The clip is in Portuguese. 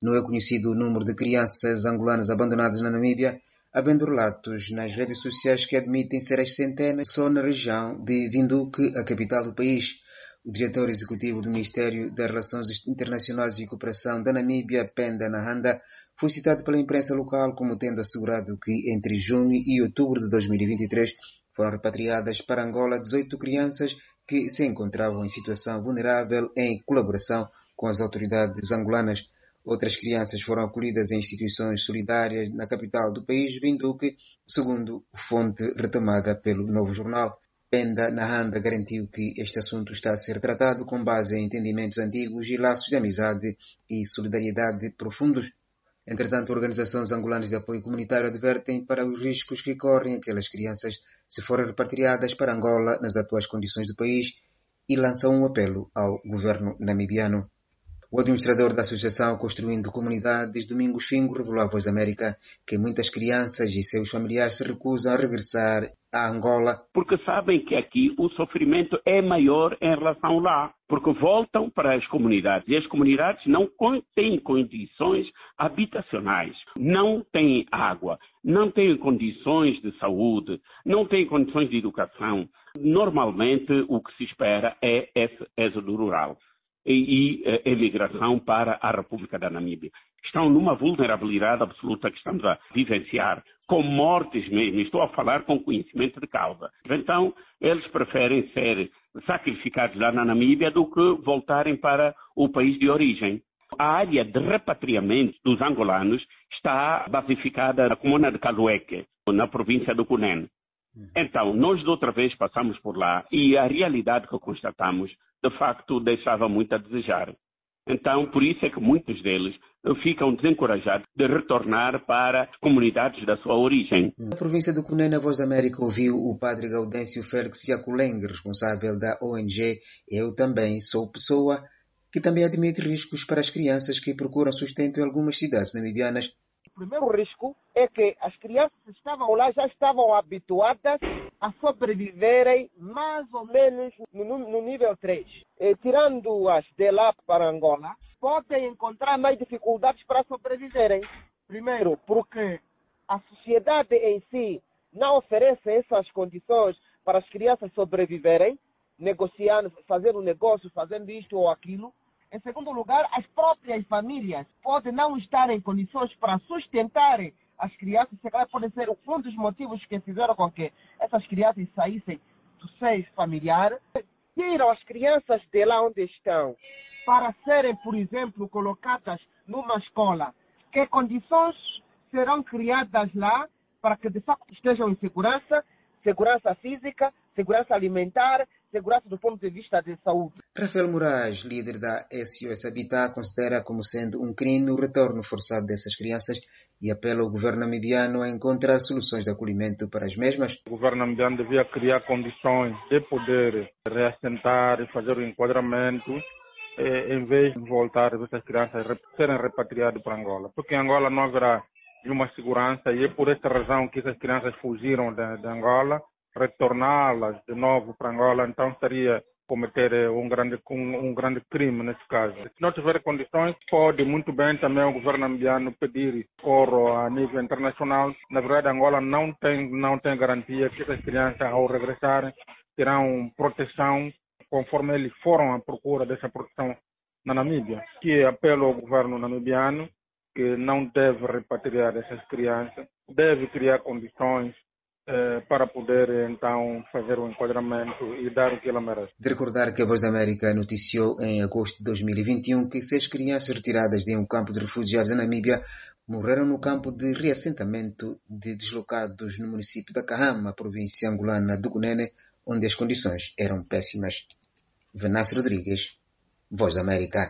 Não é conhecido o número de crianças angolanas abandonadas na Namíbia, havendo relatos nas redes sociais que admitem ser as centenas só na região de Vinduque, a capital do país. O diretor executivo do Ministério das Relações Internacionais e Cooperação da Namíbia, Penda Nahanda, foi citado pela imprensa local como tendo assegurado que entre junho e outubro de 2023 foram repatriadas para Angola 18 crianças que se encontravam em situação vulnerável em colaboração com as autoridades angolanas. Outras crianças foram acolhidas em instituições solidárias na capital do país, Vinduque, segundo fonte retomada pelo Novo Jornal. Penda Nahanda garantiu que este assunto está a ser tratado com base em entendimentos antigos e laços de amizade e solidariedade profundos. Entretanto, organizações angolanas de apoio comunitário advertem para os riscos que correm aquelas crianças se forem repatriadas para Angola nas atuais condições do país e lançam um apelo ao governo namibiano. O administrador da Associação Construindo Comunidades, Domingos Fingo, revelou à Voz da América que muitas crianças e seus familiares se recusam a regressar a Angola. Porque sabem que aqui o sofrimento é maior em relação lá. Porque voltam para as comunidades e as comunidades não têm condições habitacionais, não têm água, não têm condições de saúde, não têm condições de educação. Normalmente o que se espera é esse êxodo rural e, e emigração para a República da Namíbia. Estão numa vulnerabilidade absoluta que estamos a vivenciar, com mortes mesmo. Estou a falar com conhecimento de causa. Então, eles preferem ser sacrificados lá na Namíbia do que voltarem para o país de origem. A área de repatriamento dos angolanos está basificada na comuna de Calueque, na província do Cunene. Uhum. Então, nós de outra vez passamos por lá e a realidade que constatamos, de facto, deixava muito a desejar. Então, por isso é que muitos deles ficam desencorajados de retornar para as comunidades da sua origem. Na província do Cunene, a Voz da América ouviu o padre Gaudêncio Félix Yaculeng, responsável da ONG Eu Também Sou Pessoa, que também admite riscos para as crianças que procuram sustento em algumas cidades namibianas primeiro risco é que as crianças que estavam lá já estavam habituadas a sobreviverem mais ou menos no, no nível 3. E, tirando-as de lá para Angola, podem encontrar mais dificuldades para sobreviverem. Primeiro, porque a sociedade em si não oferece essas condições para as crianças sobreviverem, negociando, fazendo negócio, fazendo isto ou aquilo. Em segundo lugar, as próprias famílias podem não estar em condições para sustentarem as crianças, se calhar pode ser um dos motivos que fizeram com que essas crianças saíssem do seio familiar. Tiram as crianças de lá onde estão para serem, por exemplo, colocadas numa escola. Que condições serão criadas lá para que de facto estejam em segurança, segurança física, segurança alimentar, segurança do ponto de vista de saúde. Rafael Moraes, líder da SOS Habitat, considera como sendo um crime o retorno forçado dessas crianças e apela ao governo namibiano a encontrar soluções de acolhimento para as mesmas. O governo namibiano devia criar condições de poder reassentar e fazer o enquadramento eh, em vez de voltar essas crianças serem repatriadas para Angola. Porque em Angola não haverá nenhuma segurança e é por esta razão que essas crianças fugiram de, de Angola retorná-las de novo para Angola, então seria cometer eh, um grande, um, um, grande crime nesse caso. Se não tiver condições, pode muito bem também o governo ambiano pedir socorro a nível internacional. Na verdade, Angola não tem, não tem garantia que essas crianças, ao regressarem, terão proteção conforme eles foram à procura dessa proteção na Namíbia. Que apelo ao governo namibiano que não deve repatriar essas crianças, deve criar condições para poder então fazer o enquadramento e dar o que ela merece. De recordar que a Voz da América noticiou em agosto de 2021 que seis crianças retiradas de um campo de refugiados na Namíbia morreram no campo de reassentamento de deslocados no município da Kahama, província angolana do Cunene, onde as condições eram péssimas. Venâncio Rodrigues, Voz da América.